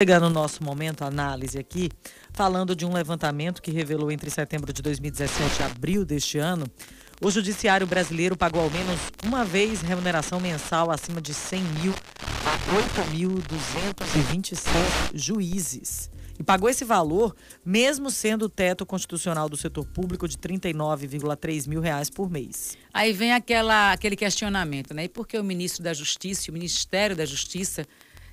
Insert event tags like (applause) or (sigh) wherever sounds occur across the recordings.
Chegando no nosso momento análise aqui, falando de um levantamento que revelou entre setembro de 2017 e abril deste ano, o judiciário brasileiro pagou ao menos uma vez remuneração mensal acima de 100 mil a 8.226 juízes. E pagou esse valor mesmo sendo o teto constitucional do setor público de 39,3 mil reais por mês. Aí vem aquela, aquele questionamento, né? E por que o ministro da Justiça, o Ministério da Justiça,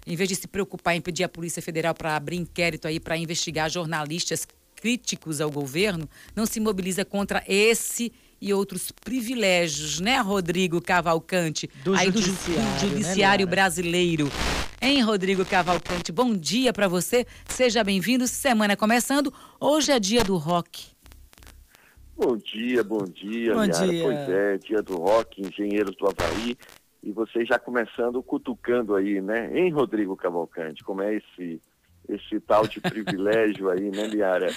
em vez de se preocupar em pedir à Polícia Federal para abrir inquérito aí para investigar jornalistas críticos ao governo, não se mobiliza contra esse e outros privilégios, né, Rodrigo Cavalcante? Do aí judiciário, do, ju- judiciário né, brasileiro. Hein, Rodrigo Cavalcante? Bom dia para você. Seja bem-vindo. Semana começando. Hoje é dia do rock. Bom dia, bom dia, Bom Liara. dia. Pois é, dia do rock, engenheiros do Havaí. E você já começando cutucando aí, né? Hein, Rodrigo Cavalcante? Como é esse, esse tal de (laughs) privilégio aí, né, Liara?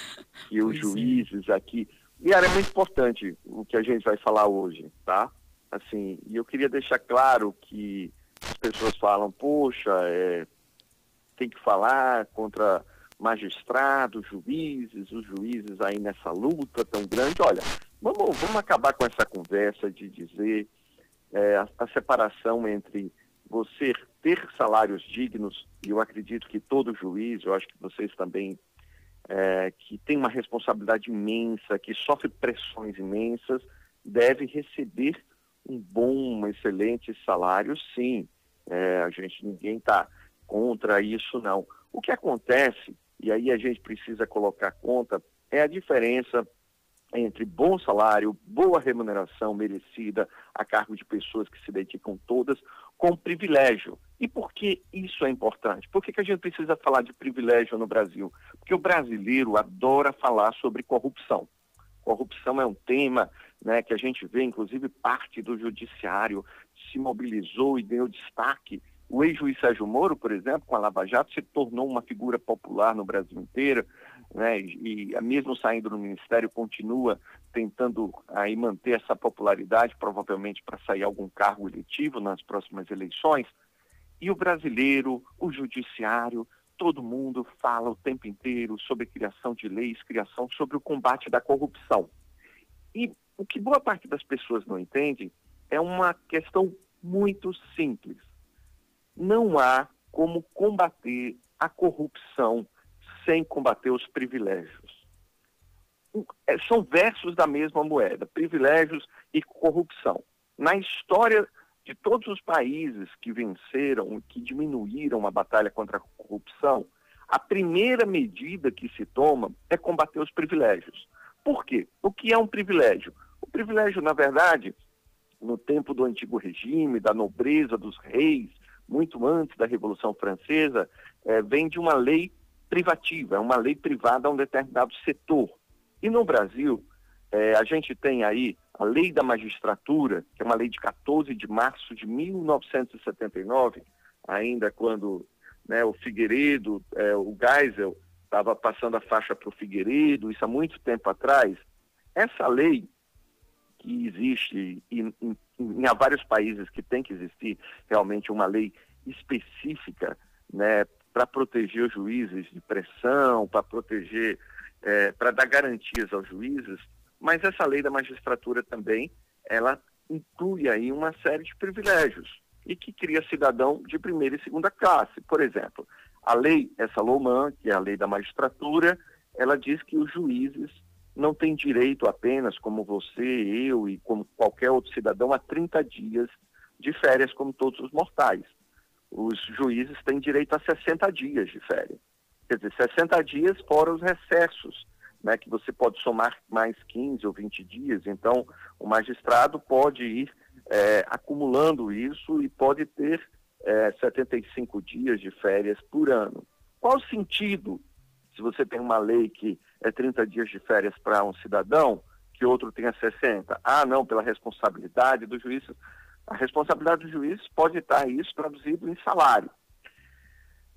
Que os é. juízes aqui. Liara, é muito importante o que a gente vai falar hoje, tá? Assim, e eu queria deixar claro que as pessoas falam, poxa, é, tem que falar contra magistrados, juízes, os juízes aí nessa luta tão grande. Olha, vamos, vamos acabar com essa conversa de dizer é, a, a separação entre você ter salários dignos, e eu acredito que todo juiz, eu acho que vocês também, é, que tem uma responsabilidade imensa, que sofre pressões imensas, deve receber um bom, um excelente salário, sim. É, a gente, ninguém está contra isso, não. O que acontece, e aí a gente precisa colocar conta, é a diferença entre bom salário, boa remuneração merecida a cargo de pessoas que se dedicam todas, com privilégio. E por que isso é importante? Por que, que a gente precisa falar de privilégio no Brasil? Porque o brasileiro adora falar sobre corrupção. Corrupção é um tema né, que a gente vê, inclusive parte do judiciário se mobilizou e deu destaque. O ex-juiz Sérgio Moro, por exemplo, com a Lava Jato, se tornou uma figura popular no Brasil inteiro, né, e, e mesmo saindo do ministério, continua tentando aí manter essa popularidade, provavelmente para sair algum cargo eletivo nas próximas eleições. E o brasileiro, o judiciário, todo mundo fala o tempo inteiro sobre criação de leis, criação sobre o combate da corrupção. E o que boa parte das pessoas não entende é uma questão muito simples. Não há como combater a corrupção sem combater os privilégios. É, São versos da mesma moeda, privilégios e corrupção. Na história de todos os países que venceram, que diminuíram a batalha contra a corrupção, a primeira medida que se toma é combater os privilégios. Por quê? O que é um privilégio? O privilégio, na verdade, no tempo do antigo regime, da nobreza dos reis, muito antes da Revolução Francesa, eh, vem de uma lei privativa, é uma lei privada a um determinado setor. E no Brasil, eh, a gente tem aí a Lei da Magistratura, que é uma lei de 14 de março de 1979, ainda quando né, o Figueiredo, eh, o Geisel, estava passando a faixa para o Figueiredo, isso há muito tempo atrás. Essa lei que existe em, em, em há vários países que tem que existir realmente uma lei específica né, para proteger os juízes de pressão, para proteger, eh, para dar garantias aos juízes, mas essa lei da magistratura também, ela inclui aí uma série de privilégios e que cria cidadão de primeira e segunda classe. Por exemplo, a lei, essa LOMAN, que é a lei da magistratura, ela diz que os juízes não têm direito apenas, como você, eu e como qualquer outro cidadão, a 30 dias de férias, como todos os mortais. Os juízes têm direito a 60 dias de férias. Quer dizer, 60 dias fora os recessos, né, que você pode somar mais 15 ou 20 dias. Então, o magistrado pode ir eh, acumulando isso e pode ter eh, 75 dias de férias por ano. Qual o sentido, se você tem uma lei que é 30 dias de férias para um cidadão, que outro tenha 60? Ah, não, pela responsabilidade do juiz. A responsabilidade do juiz pode estar isso traduzido em salário,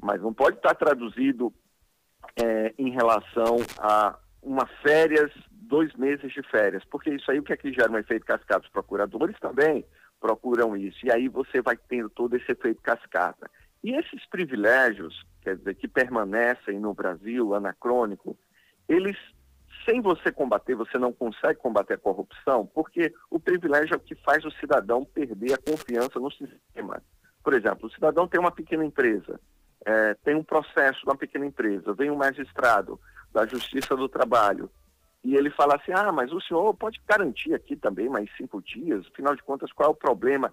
mas não pode estar traduzido eh, em relação a uma férias, dois meses de férias, porque isso aí o que é que gera um efeito cascata? Os procuradores também procuram isso, e aí você vai tendo todo esse efeito cascata. E esses privilégios, quer dizer, que permanecem no Brasil, anacrônico, eles, sem você combater, você não consegue combater a corrupção, porque o privilégio é o que faz o cidadão perder a confiança no sistema. Por exemplo, o cidadão tem uma pequena empresa, é, tem um processo uma pequena empresa, vem um magistrado da Justiça do Trabalho e ele fala assim, ah, mas o senhor pode garantir aqui também mais cinco dias, afinal de contas, qual é o problema?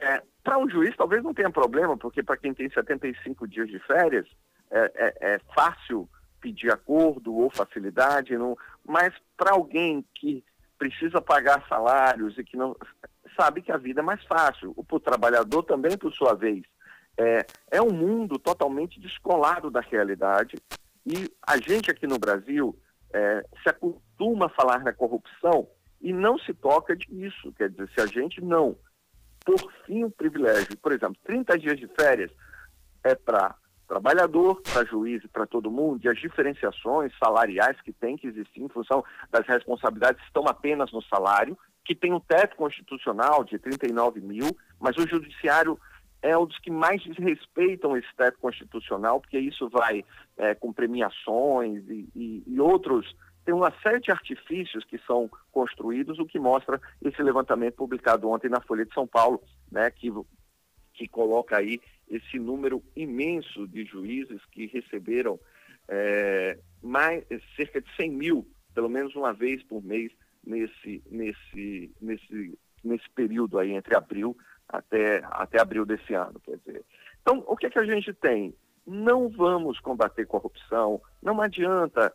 É, para um juiz talvez não tenha problema, porque para quem tem 75 dias de férias, é, é, é fácil pedir acordo ou facilidade, não, mas para alguém que precisa pagar salários e que não sabe que a vida é mais fácil. O trabalhador também, por sua vez, é, é um mundo totalmente descolado da realidade e a gente aqui no Brasil é, se acostuma a falar na corrupção e não se toca disso. Quer dizer, se a gente não, por fim, o privilégio, por exemplo, 30 dias de férias é para trabalhador, para juiz e para todo mundo, e as diferenciações salariais que tem que existir em função das responsabilidades estão apenas no salário, que tem um teto constitucional de 39 mil, mas o judiciário é um dos que mais desrespeitam esse teto constitucional, porque isso vai é, com premiações e, e, e, outros. Tem uma série de artifícios que são construídos, o que mostra esse levantamento publicado ontem na Folha de São Paulo, né, que, que coloca aí esse número imenso de juízes que receberam é, mais, cerca de 100 mil, pelo menos uma vez por mês, nesse, nesse, nesse, nesse período aí entre abril até, até abril desse ano. Quer dizer. Então, o que, é que a gente tem? Não vamos combater corrupção, não adianta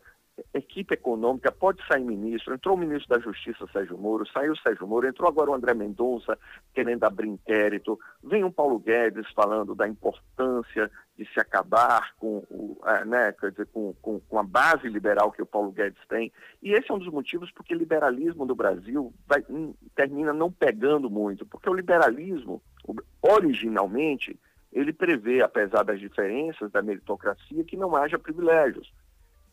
equipe econômica, pode sair ministro, entrou o ministro da Justiça, Sérgio Moro, saiu o Sérgio Moro, entrou agora o André Mendonça querendo abrir inquérito, vem o Paulo Guedes falando da importância de se acabar com, o, é, né, dizer, com, com, com, a base liberal que o Paulo Guedes tem. E esse é um dos motivos porque o liberalismo do Brasil vai, hum, termina não pegando muito, porque o liberalismo, originalmente, ele prevê, apesar das diferenças da meritocracia, que não haja privilégios.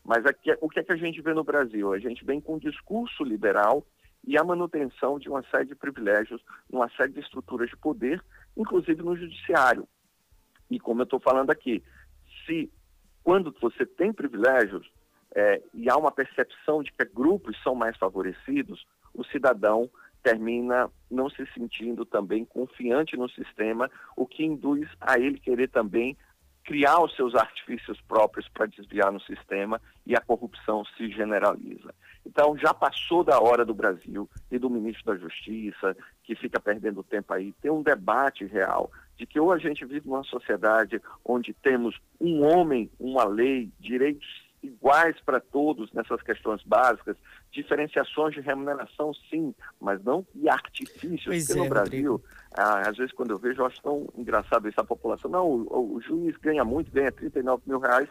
Mas aqui, o que é que a gente vê no Brasil? A gente vem com um discurso liberal e a manutenção de uma série de privilégios, uma série de estruturas de poder, inclusive no judiciário. E como eu estou falando aqui, se quando você tem privilégios é, e há uma percepção de que grupos são mais favorecidos, o cidadão termina não se sentindo também confiante no sistema, o que induz a ele querer também criar os seus artifícios próprios para desviar no sistema e a corrupção se generaliza. Então, já passou da hora do Brasil e do ministro da Justiça, que fica perdendo tempo aí, ter um debate real de que ou a gente vive numa sociedade onde temos um homem, uma lei, direitos iguais para todos nessas questões básicas, diferenciações de remuneração sim, mas não de artifícios, pois porque é, no Brasil, ah, às vezes quando eu vejo, eu acho tão engraçado isso, a população, não, o, o juiz ganha muito, ganha 39 mil reais,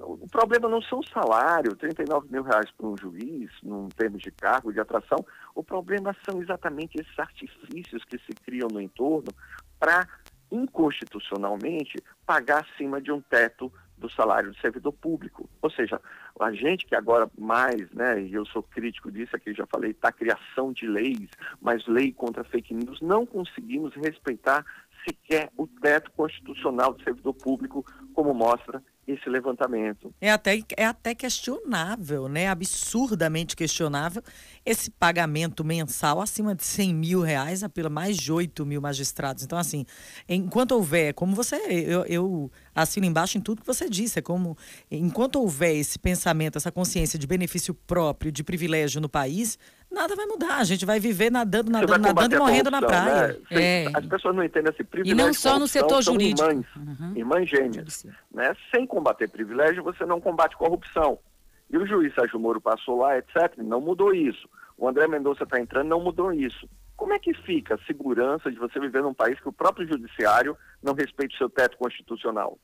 o problema não são o salário, 39 mil reais para um juiz, num termos de cargo, de atração, o problema são exatamente esses artifícios que se criam no entorno para, inconstitucionalmente, pagar acima de um teto do salário do servidor público. Ou seja, a gente que agora mais, né, e eu sou crítico disso aqui, já falei, está criação de leis, mas lei contra fake news, não conseguimos respeitar sequer o teto constitucional do servidor público, como mostra esse levantamento. É até, é até questionável, né? Absurdamente questionável esse pagamento mensal acima de 100 mil reais a pela mais de 8 mil magistrados. Então, assim, enquanto houver, como você, eu, eu assino embaixo em tudo que você disse, é como, enquanto houver esse pensamento, essa consciência de benefício próprio, de privilégio no país, nada vai mudar. A gente vai viver nadando, nadando, nadando e morrendo na praia. Né? É. As pessoas não entendem esse privilégio. E não só no setor jurídico. Irmãs, uhum. irmãs gêmeas. Né? Sem combater privilégio, você não combate corrupção. E o juiz Sérgio Moro passou lá, etc., não mudou isso. O André Mendonça está entrando, não mudou isso. Como é que fica a segurança de você viver num país que o próprio judiciário não respeita o seu teto constitucional?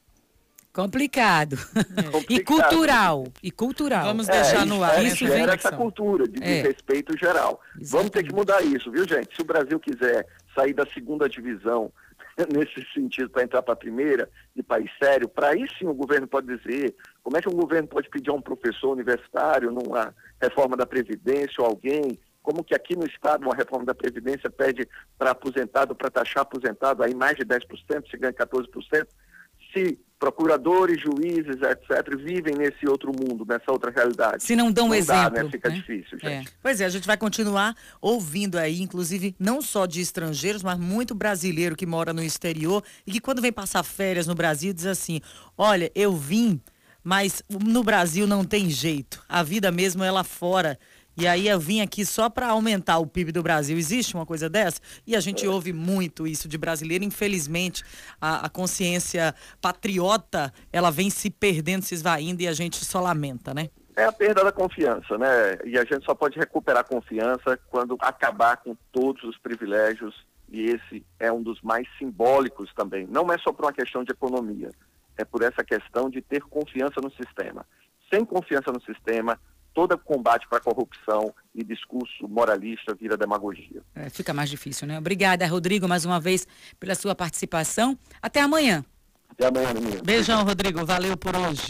Complicado. É. E cultural. E cultural. Vamos deixar é, no ar. É, isso vem essa cultura de, é. respeito geral. Exatamente. Vamos ter que mudar isso, viu, gente? Se o Brasil quiser sair da segunda divisão (laughs) nesse sentido para entrar para a primeira, de país sério, para aí sim o governo pode dizer como é que um governo pode pedir a um professor universitário numa reforma da Previdência ou alguém, como que aqui no Estado uma reforma da Previdência pede para aposentado, para taxar aposentado aí mais de 10%, se ganha 14%, se procuradores, juízes, etc., vivem nesse outro mundo, nessa outra realidade. Se não dão não exemplo. Dá, né? Fica né? difícil, É. gente. Pois é, a gente vai continuar ouvindo aí, inclusive, não só de estrangeiros, mas muito brasileiro que mora no exterior e que quando vem passar férias no Brasil diz assim: olha, eu vim, mas no Brasil não tem jeito. A vida mesmo é lá fora. E aí eu vim aqui só para aumentar o PIB do Brasil. Existe uma coisa dessa? E a gente ouve muito isso de brasileiro. Infelizmente, a, a consciência patriota, ela vem se perdendo, se esvaindo e a gente só lamenta, né? É a perda da confiança, né? E a gente só pode recuperar a confiança quando acabar com todos os privilégios, e esse é um dos mais simbólicos também. Não é só por uma questão de economia, é por essa questão de ter confiança no sistema. Sem confiança no sistema, todo combate para a corrupção e discurso moralista vira demagogia. É, fica mais difícil, né? Obrigada, Rodrigo, mais uma vez pela sua participação. Até amanhã. Até amanhã, menino. Beijão, Rodrigo. Valeu por hoje.